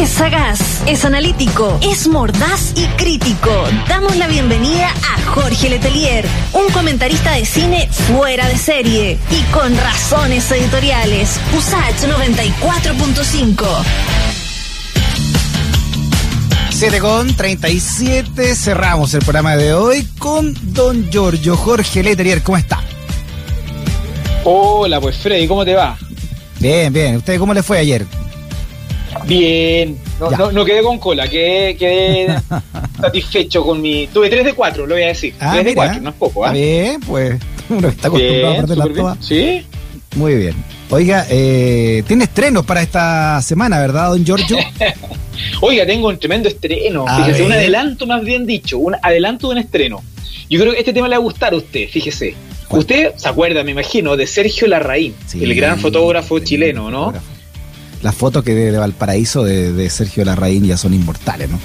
Es sagaz, es analítico, es mordaz y crítico. Damos la bienvenida a Jorge Letelier, un comentarista de cine fuera de serie y con razones editoriales. USACH 94.5. 7 con 37, cerramos el programa de hoy con Don Giorgio Jorge Letelier. ¿Cómo está? Hola, pues Freddy, ¿cómo te va? Bien, bien. ¿Usted cómo le fue ayer? Bien, no, no, quedé con cola, quedé, quedé satisfecho con mi. Tuve 3 de 4, lo voy a decir. Ah, 3 de mira. 4, no es poco, ¿ah? Bien, pues uno está acostumbrado a Bien, perder la toa. Sí, Muy bien. Oiga, eh, tiene estrenos para esta semana, ¿verdad, don Giorgio? Oiga, tengo un tremendo estreno. A fíjese, un adelanto más bien dicho, un adelanto de un estreno. Yo creo que este tema le va a gustar a usted, fíjese. ¿Cuál? Usted se acuerda, me imagino, de Sergio Larraín, Sí, el gran fotógrafo el chileno, ¿no? fotógrafo. Las fotos que de, de Valparaíso de, de Sergio Larraín ya son inmortales, ¿no?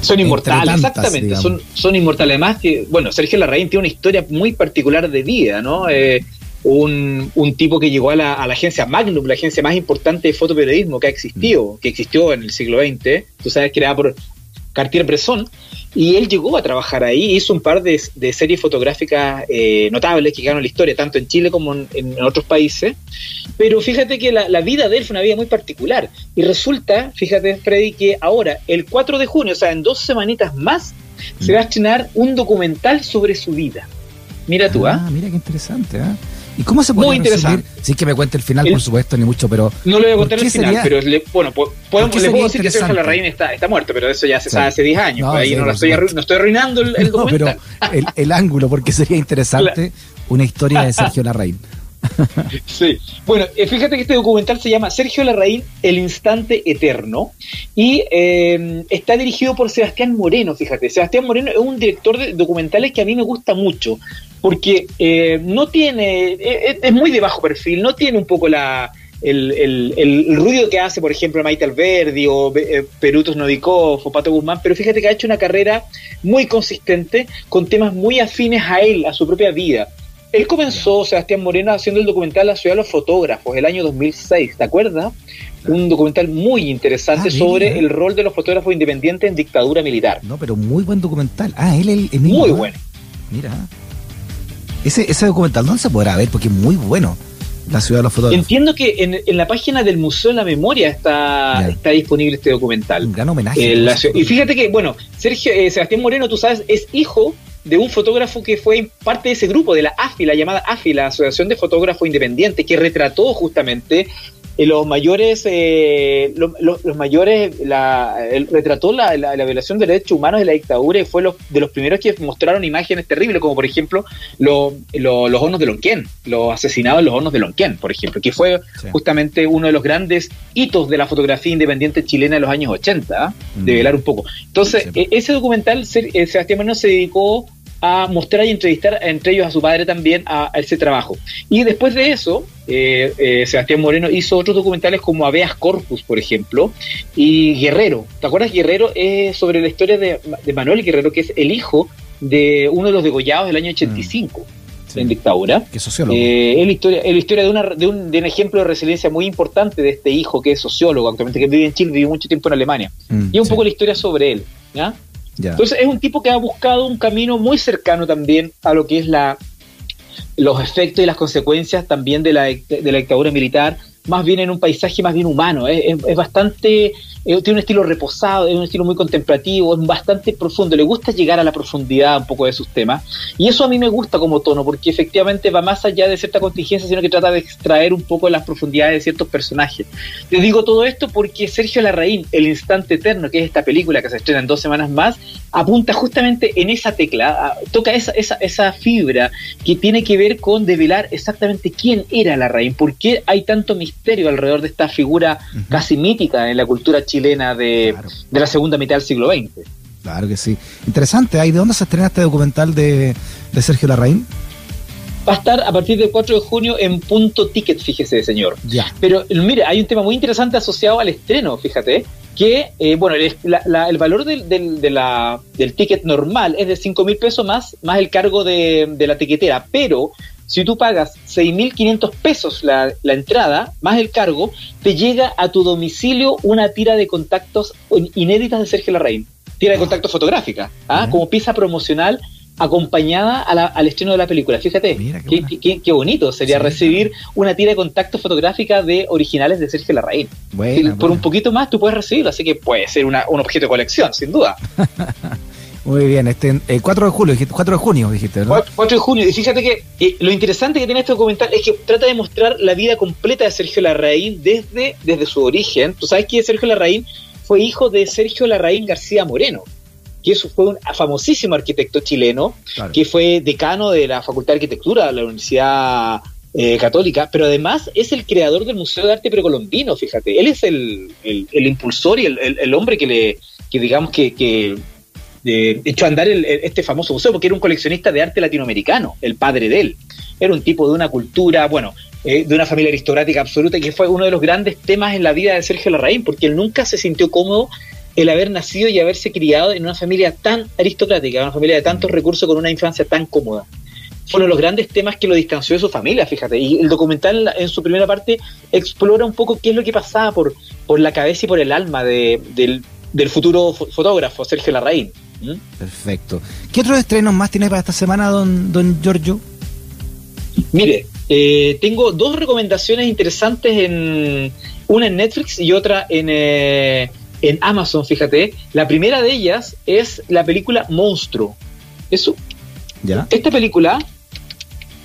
Son inmortales, tantas, exactamente, digamos. son, son inmortales. Además que, bueno, Sergio Larraín tiene una historia muy particular de vida, ¿no? Eh, un, un tipo que llegó a la, a la agencia Magnum, la agencia más importante de fotoperiodismo que ha existido, que existió en el siglo XX, tú sabes, creada por Cartier-Bresson, y él llegó a trabajar ahí, hizo un par de, de series fotográficas eh, notables que en la historia, tanto en Chile como en, en otros países, pero fíjate que la, la vida de él fue una vida muy particular, y resulta, fíjate Freddy, que ahora, el 4 de junio, o sea, en dos semanitas más, se va a estrenar un documental sobre su vida. Mira tú, ¿ah? Ah, mira qué interesante, ¿ah? ¿Y cómo se puede Muy interesante. Sí que me cuente el final, El- por supuesto, ni mucho, pero No le voy a ¿Por contar el final, sería- pero le- bueno, po- podemos, le puedo decir que Sergio? Larraín está, está muerto, pero eso ya se sabe hace 10 años. No, pues ahí sí, no, la estoy, no estoy arruinando el, el No, pero documental. el, el ángulo, porque sería interesante una historia de Sergio Larraín. Sí. Bueno, eh, fíjate que este documental se llama Sergio Larraín, El Instante Eterno, y eh, está dirigido por Sebastián Moreno, fíjate. Sebastián Moreno es un director de documentales que a mí me gusta mucho, porque eh, no tiene, eh, es muy de bajo perfil, no tiene un poco la... El, ruido que hace, por ejemplo, Maite Alberdi o Perutos Novikov o Pato Guzmán, pero fíjate que ha hecho una carrera muy consistente con temas muy afines a él, a su propia vida. Él comenzó, Sebastián Moreno, haciendo el documental La ciudad de los fotógrafos, el año 2006, ¿te acuerdas? Un documental muy interesante Ah, mira. sobre el rol de los fotógrafos independientes en dictadura militar. No, pero muy buen documental. Ah, él el, el mismo, Muy ¿no? bueno. Mira. Ese, ese documental, ¿dónde se podrá ver? Porque es muy bueno. La ciudad de los fotógrafos. Entiendo que en, en la página del Museo de la Memoria está, está disponible este documental. Un gran homenaje. Eh, la y fíjate que, bueno, Sergio eh, Sebastián Moreno, tú sabes, es hijo de un fotógrafo que fue parte de ese grupo, de la AFI, la llamada AFI, la Asociación de Fotógrafos Independientes, que retrató justamente eh, los mayores, eh, lo- lo- los mayores, la, el- retrató la, la- la violación de derechos humanos de la dictadura y fue los, de los primeros que mostraron imágenes terribles, como por ejemplo lo- lo- los hornos de Lonquén, los asesinados en los hornos de Lonquén, por ejemplo, que fue Sí. justamente uno de los grandes hitos de la fotografía independiente chilena de los años 80, ¿ah? de Mm. velar un poco. Entonces, Sí. e- ese documental, eh, Sebastián Moreno se dedicó a mostrar y entrevistar entre ellos a su padre también a, a ese trabajo. Y después de eso, eh, eh, Sebastián Moreno hizo otros documentales como Aveas Corpus, por ejemplo, y Guerrero. ¿Te acuerdas? Guerrero es sobre la historia de, de Manuel Guerrero, que es el hijo de uno de los degollados del año 85 Sí. en dictadura. Que sociólogo. Eh, es la historia, es la historia de, una, de, un, de un ejemplo de resiliencia muy importante de este hijo que es sociólogo, actualmente que vive en Chile, vivió mucho tiempo en Alemania. Mm, Y un sí, poco la historia sobre él. ¿ya? Entonces es un tipo que ha buscado un camino muy cercano también a lo que es la los efectos y las consecuencias también de la, de la dictadura militar, más bien en un paisaje más bien humano. Es, es- es bastante, eh, tiene un estilo reposado, es un estilo muy contemplativo, es bastante profundo. Le gusta llegar a la profundidad un poco de sus temas. Y eso a mí me gusta como tono, porque efectivamente va más allá de cierta contingencia, sino que trata de extraer un poco las profundidades de ciertos personajes. Te digo todo esto porque Sergio Larraín, El Instante Eterno, que es esta película que se estrena en dos semanas más, apunta justamente en esa tecla, a- toca esa, esa, esa fibra que tiene que ver con develar exactamente quién era Larraín, por qué hay tanto misterio alrededor de esta figura casi mítica en la cultura chilena de, Claro. de la segunda mitad del siglo XX. Claro que sí. Interesante. ¿Ay, ¿De dónde se estrena este documental de, de Sergio Larraín? Va a estar a partir del 4 de junio en punto ticket, fíjese, señor. Ya. Pero mire, hay un tema muy interesante asociado al estreno, fíjate, que, eh, bueno, el, la- la- el valor del, del, de la- del ticket normal es de 5 mil pesos más, más el cargo de, de la tiquetera, pero si tú pagas 6.500 pesos la, la entrada, más el cargo, te llega a tu domicilio una tira de contactos inéditas de Sergio Larraín. Tira de contactos fotográfica, ¿ah? como pieza promocional acompañada al estreno de la película. Fíjate, qué, bonito sería recibir una tira de contacto fotográfica de originales de Sergio Larraín. Por un poquito más tú puedes recibirlo, así que puede ser un objeto de colección, sin duda. Muy bien, este, 4 de julio, 4 de junio dijiste, ¿verdad? 4, de junio, y fíjate que eh, lo interesante que tiene este documental es que trata de mostrar la vida completa de Sergio Larraín desde, desde su origen. Tú sabes que Sergio Larraín fue hijo de Sergio Larraín García Moreno, que fue un famosísimo arquitecto chileno, que fue decano de la Facultad de Arquitectura de la Universidad eh, Católica, pero además es el creador del Museo de Arte Precolombino, fíjate. Él es el, impulsor y el, hombre que le, que digamos que, que echó a andar este famoso museo, porque era un coleccionista de arte latinoamericano, el padre de él. Era un tipo de una cultura, bueno, eh, de una familia aristocrática absoluta, que fue uno de los grandes temas en la vida de Sergio Larraín, porque él nunca se sintió cómodo el haber nacido y haberse criado en una familia tan aristocrática, una familia de tantos recursos con una infancia tan cómoda. Fue uno de los grandes temas que lo distanció de su familia, fíjate. Y el documental en su primera parte explora un poco qué es lo que pasaba por, por la cabeza y por el alma del, futuro fotógrafo, Sergio Larraín. ¿Mm? Perfecto. ¿Qué otros estrenos más tienes para esta semana, don, don Giorgio? Mire, eh, tengo dos recomendaciones interesantes en una en Netflix y otra en, eh, en Amazon, fíjate. La primera de ellas es la película Monstruo. Eso. ¿Ya? Esta película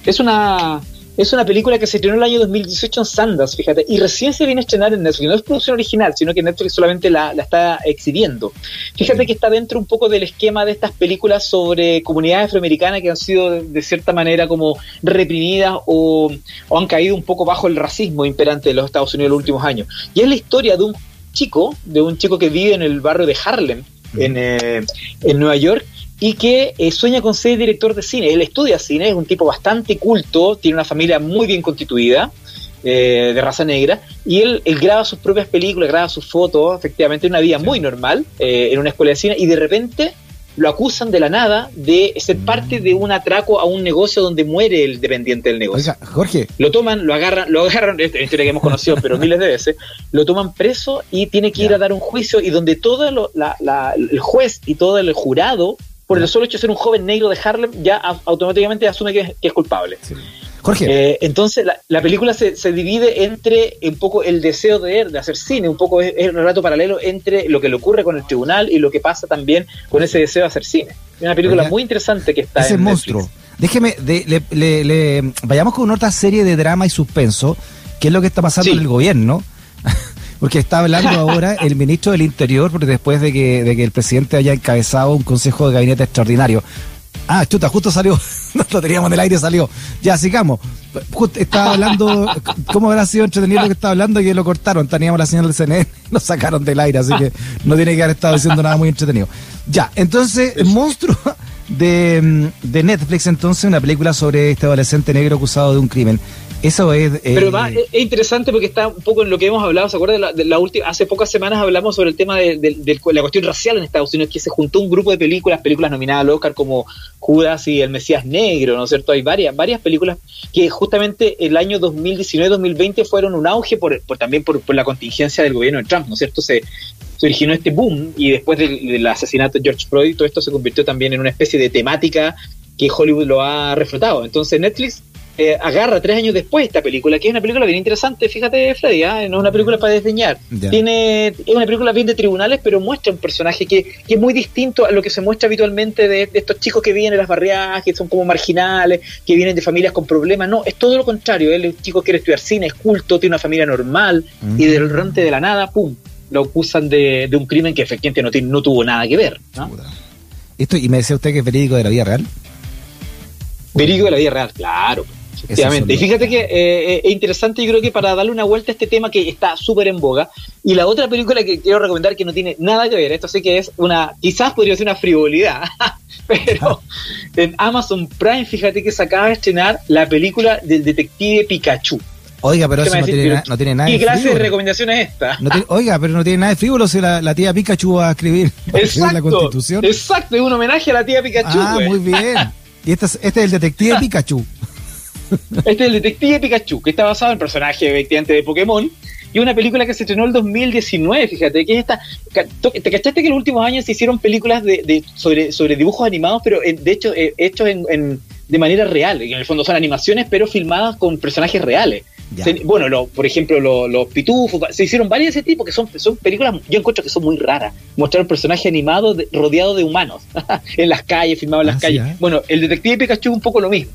es una es una película que se estrenó el año 2018 en Sundance, fíjate, y recién se viene a estrenar en Netflix. No es producción original, sino que Netflix solamente la, está exhibiendo. Fíjate que está dentro un poco del esquema de estas películas sobre comunidades afroamericanas que han sido de, cierta manera como reprimidas o, o, han caído un poco bajo el racismo imperante de los Estados Unidos en los últimos años. Y es la historia de un chico, de un chico que vive en el barrio de Harlem, en, eh, en Nueva York, y que eh, sueña con ser director de cine. Él estudia cine, es un tipo bastante culto, tiene una familia muy bien constituida, eh, de raza negra, y él, él, graba sus propias películas, graba sus fotos, efectivamente, una vida muy normal en una escuela de cine, y de repente lo acusan de la nada de ser mm. parte de un atraco a un negocio donde muere el dependiente del negocio. Oiga, Jorge. Lo toman, lo agarran, lo agarran, esta historia que hemos conocido, pero miles de veces, lo toman preso y tiene que ir a dar un juicio y donde todo el juez y todo el jurado, por el solo hecho de ser un joven negro de Harlem, ya automáticamente asume que es, culpable. Jorge. Eh, entonces la, película se, divide entre un poco el deseo de, de hacer cine, un poco es, un relato paralelo entre lo que le ocurre con el tribunal y lo que pasa también con ese deseo de hacer cine. Es una película muy interesante que está ese en monstruo. Déjeme, le, vayamos con otra serie de drama y suspenso, que es lo que está pasando en el gobierno. Porque está hablando ahora el ministro del Interior, porque después de que, de que el presidente haya encabezado un consejo de gabinete extraordinario. Ah, chuta, justo salió. No lo teníamos en el aire, salió. Ya, sigamos. estaba hablando, ¿cómo habrá sido entretenido lo que estaba hablando? Y que lo cortaron. Teníamos la señal del CNN, lo sacaron del aire, así que no tiene que haber estado diciendo nada muy entretenido. Ya, entonces, el monstruo de, de Netflix, entonces, una película sobre este adolescente negro acusado de un crimen. Eso es. Pero va, es, interesante porque está un poco en lo que hemos hablado. ¿Se acuerdan? De la, última, hace pocas semanas hablamos sobre el tema de, la cuestión racial en Estados Unidos, que se juntó un grupo de películas, películas nominadas al Oscar como Judas y El Mesías Negro, ¿no es cierto? Hay varias, varias películas que justamente el año 2019-2020 fueron un auge por, también por, la contingencia del gobierno de Trump, ¿no es cierto? Se, se originó este boom y después del, del asesinato de George Floyd, todo esto se convirtió también en una especie de temática que Hollywood lo ha reflotado. Entonces Netflix eh, agarra tres años después esta película, que es una película bien interesante, fíjate Freddy, ¿ah? no es una película para desdeñar. Tiene, es una película bien de tribunales, pero muestra un personaje que, que, es muy distinto a lo que se muestra habitualmente de, estos chicos que viven en las barriadas, que son como marginales, que vienen de familias con problemas. No, es todo lo contrario. Él es un chico que quiere estudiar cine, es culto, tiene una familia normal, y del rante de la nada, ¡pum! Lo acusan de, un crimen que efectivamente no, tiene, no tuvo nada que ver. Esto, y me decía usted que es verídico de la vida real. Verídico de la vida real, claro. Efectivamente. Y fíjate que eh, eh, es interesante, yo creo que para darle una vuelta a este tema que está súper en boga. Y la otra película que quiero recomendar que no tiene nada que ver, esto sé que es una, quizás podría ser una frivolidad, pero en Amazon Prime, fíjate que se acaba de estrenar la película del detective Pikachu. Oiga, pero eso no tiene, no tiene, nada ¿Qué clase de recomendación es esta? oiga, pero no tiene nada de frívolo si la, tía Pikachu va a escribir, la constitución. Exacto, es un homenaje a la tía Pikachu. Ah, muy bien. Y este es, este es el detective Pikachu. Este es el Detective Pikachu, que está basado en personaje efectivamente de Pokémon. Y una película que se estrenó el 2019, fíjate, que es esta. ¿Te cachaste que en los últimos años se hicieron películas de, sobre, sobre dibujos animados, pero eh, de hecho eh, hechos en, de manera real? En el fondo son animaciones, pero filmadas con personajes reales. bueno, lo, por ejemplo, los pitufos, se hicieron varias de ese tipo, que son, son películas, yo encuentro que son muy raras. Mostrar un personaje animado rodeado de humanos, en las calles, filmado en las ah, calles. ¿eh? Bueno, el detective Pikachu es un poco lo mismo.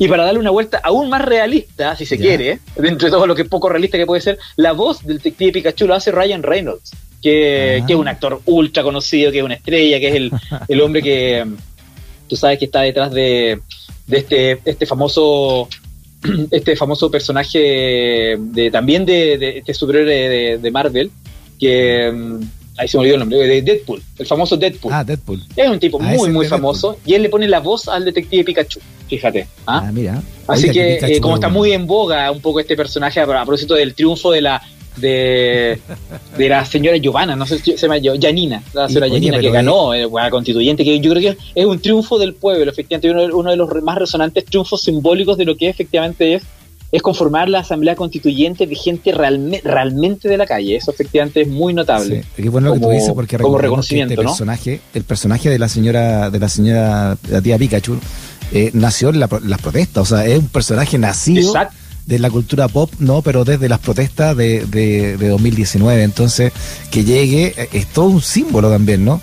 Y para darle una vuelta aún más realista, si se quiere, dentro de todo lo que es poco realista que puede ser, la voz del detective Pikachu lo hace Ryan Reynolds, que, que, es un ah. actor ultra conocido, que es una estrella, que es el, el hombre que tú sabes que está detrás de, de este, este famoso este famoso personaje de, también de, este superhéroe de, Marvel, que ahí se me olvidó el nombre, de Deadpool, el famoso Deadpool. Ah, Deadpool. Es un tipo ah, muy, muy famoso y él le pone la voz al detective Pikachu, fíjate. ¿ah? ah mira. Así que, eh, como está muy en boga un poco este personaje a, propósito del triunfo de la de, de la señora Giovanna, no sé si se llama Janina, la señora Janina que ganó eh, la constituyente, que yo creo que es un triunfo del pueblo, efectivamente, uno, uno de los más resonantes triunfos simbólicos de lo que efectivamente es es conformar la asamblea constituyente de gente realmente de la calle. Eso efectivamente es muy notable. Sí, bueno lo que tú dices porque como reconocimiento, este personaje, el personaje de la señora, de la señora, la tía Pikachu, eh, nació en las protestas. O sea, es un personaje nacido de la cultura pop, no, pero desde las protestas de, de, de 2019. Entonces, que llegue eh, es todo un símbolo también, ¿no?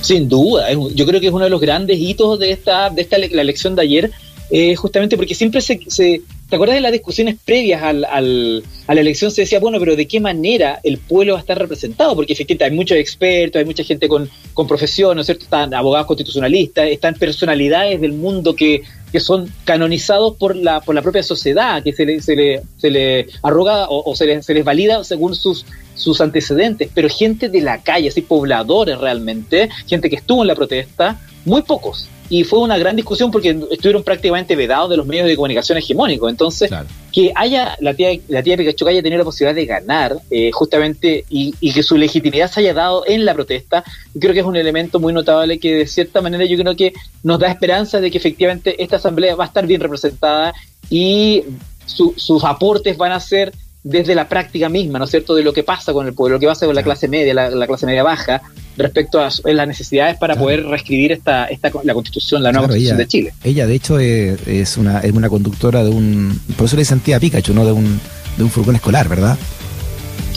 Sin duda, yo creo que es uno de los grandes hitos de esta, de esta la elección de ayer, eh, justamente porque siempre se, se, ¿Te acuerdas de las discusiones previas al, al, a la elección? Se decía, bueno, pero ¿de qué manera el pueblo va a estar representado? Porque efectivamente hay muchos expertos, hay mucha gente con, con profesión, ¿no es cierto? Están abogados constitucionalistas, están personalidades del mundo que, que son canonizados por la, por la propia sociedad, que se le, se le, se le arroga o, se, les, se les valida según sus, sus antecedentes, pero gente de la calle, así pobladores realmente, gente que estuvo en la protesta, muy pocos y fue una gran discusión porque estuvieron prácticamente vedados de los medios de comunicación hegemónicos. Entonces, que haya la tía, la tía Pikachu haya tenido la posibilidad de ganar, eh, justamente, y, que su legitimidad se haya dado en la protesta, creo que es un elemento muy notable que de cierta manera yo creo que nos da esperanza de que efectivamente esta asamblea va a estar bien representada y sus aportes van a ser desde la práctica misma, ¿no es cierto?, de lo que pasa con el pueblo, lo que pasa con la clase media, la, clase media baja, respecto a las necesidades para poder reescribir esta, esta, la constitución, la nueva constitución de Chile. Ella, de hecho, es, una, es una conductora de un, por eso le dicen tía Pikachu, ¿no?, de un, de un furgón escolar, ¿verdad?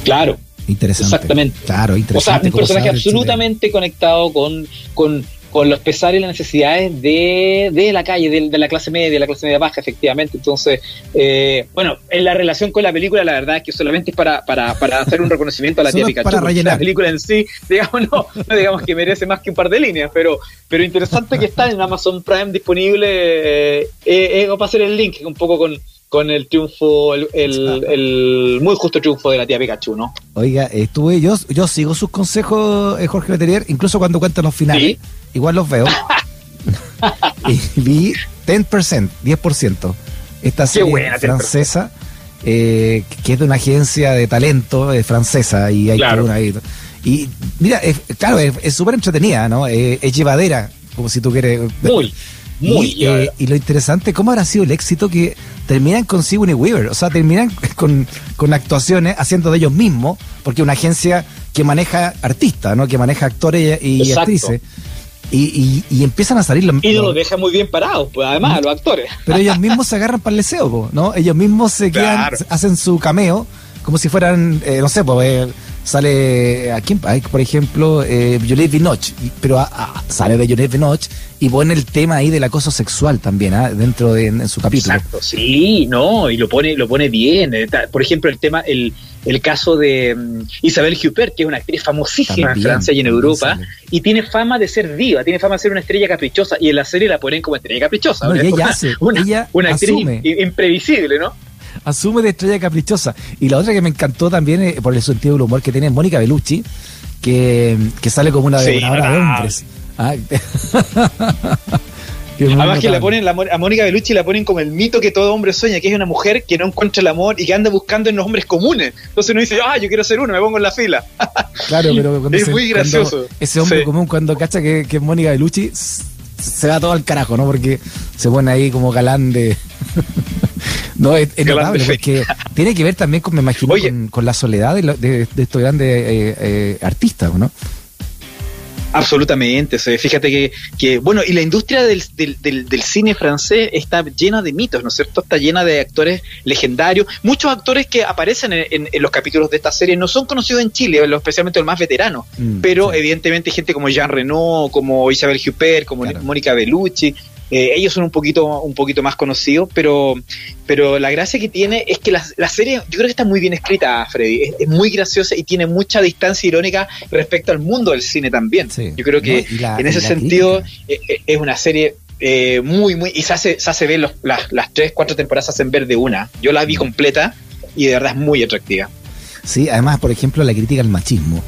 Claro. Interesante. Exactamente. Claro, interesante. O sea, un personaje absolutamente conectado con, con con los pesares y las necesidades de, de la calle, de, la clase media, de la clase media baja, efectivamente. Entonces, eh, bueno, en la relación con la película, la verdad es que solamente es para, para, para hacer un reconocimiento a la tía Pikachu. La película en sí, digamos, no, no, digamos que merece más que un par de líneas, pero, pero interesante que está en Amazon Prime disponible. Eh, eh, para hacer el link un poco con, con el triunfo, el, el, muy justo triunfo de la tía Pikachu, ¿no? Oiga, estuve yo, yo sigo sus consejos, eh, Jorge Leterier, incluso cuando cuentan los finales igual los veo. y vi 10%, 10%. Esta serie francesa, eh, que es de una agencia de talento eh, francesa, y hay una ahí. Y mira, claro, es súper entretenida, ¿no? Eh, es llevadera, como si tú quieres. Muy. Muy y, y, lo interesante, ¿cómo habrá sido el éxito que terminan con Sigourney Weaver? O sea, terminan con, con actuaciones haciendo de ellos mismos, porque una agencia que maneja artistas, ¿no? Que maneja actores y actrices. Y, y, empiezan a salir los... Y lo deja muy bien parados, pues además, los actores. Pero ellos mismos se agarran para el deseo, ¿no? Ellos mismos se quedan, hacen su cameo, como si fueran, eh, no sé, pues eh, sale, ¿a quién? Por ejemplo, eh, Juliette pero sale de Juliette Binoche y pone el tema ahí del acoso sexual también, ¿ah? dentro de en su capítulo. Exacto, sí, no, y lo pone, lo pone bien. Eh, por ejemplo, el tema, el, el caso de mm, Isabel Huppert, que es una actriz famosísima en Francia y en Europa, y tiene fama de ser diva, tiene fama de ser una estrella caprichosa, y en la serie la ponen como estrella caprichosa. ella hace, una, ella una actriz imprevisible, ¿no? Asume de estrella caprichosa. Y la otra que me encantó también, eh, por el sentido del humor que tiene, Mónica Bellucci, que, que sale como una de, hombres. Ah, Además que la ponen, a Mónica Bellucci la ponen como el mito que todo hombre sueña, que es una mujer que no encuentra el amor y que anda buscando en los hombres comunes. Entonces uno dice, ah, yo quiero ser uno, me pongo en la fila. Claro, pero es muy gracioso. ese hombre común cuando cacha que, que Mónica Bellucci se va todo al carajo, ¿no? Porque se pone ahí como galán de. no, es, notable porque tiene que ver también con, me imagino, con, la soledad de, estos grandes eh, eh, artistas, ¿no? Absolutamente, fíjate que, que, bueno, y la industria del, del, cine francés está llena de mitos, ¿no es cierto? Está llena de actores legendarios. Muchos actores que aparecen en, los capítulos de esta serie no son conocidos en Chile, especialmente los más veteranos, mm, pero evidentemente gente como Jean Reno, como Isabel Huppert, como Mónica Bellucci, eh, ellos son un poquito, un poquito más conocidos, pero, pero la gracia que tiene es que la, serie, yo creo que está muy bien escrita, Freddy. Es, muy graciosa y tiene mucha distancia irónica respecto al mundo del cine también. Yo creo que en ese sentido eh, eh, es una serie muy, muy. Y se hace, se hace ver las, las tres, cuatro temporadas se hacen ver de una. Yo la vi completa y de verdad es muy atractiva. Sí, además, por ejemplo, la crítica al machismo.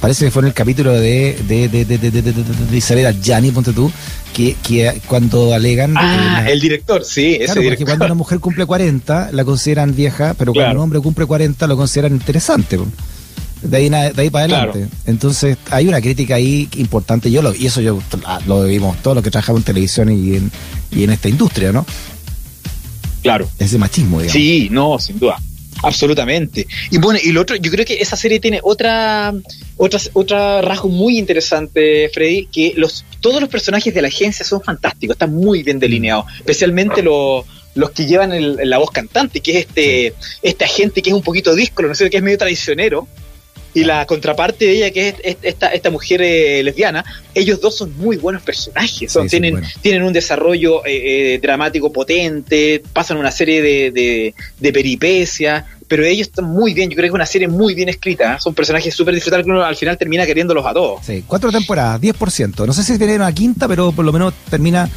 Parece que fue en el capítulo de, de, de, de, de, de, de Isabel ponte tú, que, que cuando alegan... Ah, eh, el director, sí, claro, porque cuando una mujer cumple 40 la consideran vieja, pero cuando un hombre cumple 40 lo consideran interesante. De ahí, de ahí para adelante. Entonces, hay una crítica ahí importante. Yo lo, y eso yo lo vimos todos los que trabajamos en televisión y en, y en esta industria, ¿no? Claro. Ese machismo, digamos. Sí, no, sin duda. Absolutamente. Y bueno, y lo otro, yo creo que esa serie tiene otra, otra, otra rasgo muy interesante, Freddy, que los, todos los personajes de la agencia son fantásticos, están muy bien delineados, especialmente los los que llevan la voz cantante, que es este, este agente que es un poquito díscolo, no sé, que es medio traicionero, y la contraparte de ella, que es esta, esta mujer eh, lesbiana, ellos dos son muy buenos personajes. Son, tienen, tienen un desarrollo eh, eh, dramático potente, pasan una serie de, de, peripecias, pero ellos están muy bien. Yo creo que es una serie muy bien escrita. Son personajes súper disfrutables que uno al final termina queriéndolos a todos. Sí, cuatro temporadas, 10%. No sé si tiene una quinta, pero por lo menos termina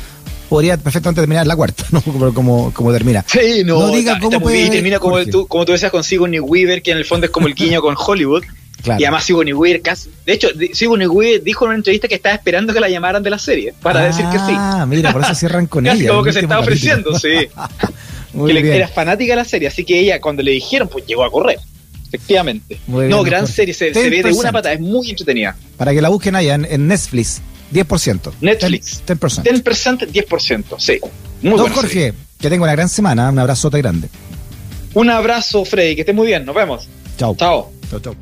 podría perfectamente terminar la cuarta, ¿no? Como, como, termina. Sí, no, diga cómo puede, termina como tú, como tú decías con Sigourney Weaver, que en el fondo es como el guiño con Hollywood. Y además Sigourney Weaver casi... De hecho, Sigourney Weaver dijo en una entrevista que estaba esperando que la llamaran de la serie, para decir que sí. Ah, mira, por eso cierran con ella. como que se estaba ofreciendo, sí. que le, era fanática de la serie, así que ella cuando le dijeron, pues llegó a correr. Efectivamente. no, gran serie, se, ve de una pata, es muy entretenida. Para que la busquen allá en, Netflix, 10%. Netflix. 10%. 10%, 10%, sí. Muy Don Jorge, que tenga una gran semana, un abrazote grande. Un abrazo, Freddy, que esté muy bien, nos vemos. Chao. Chao. Chao, chao.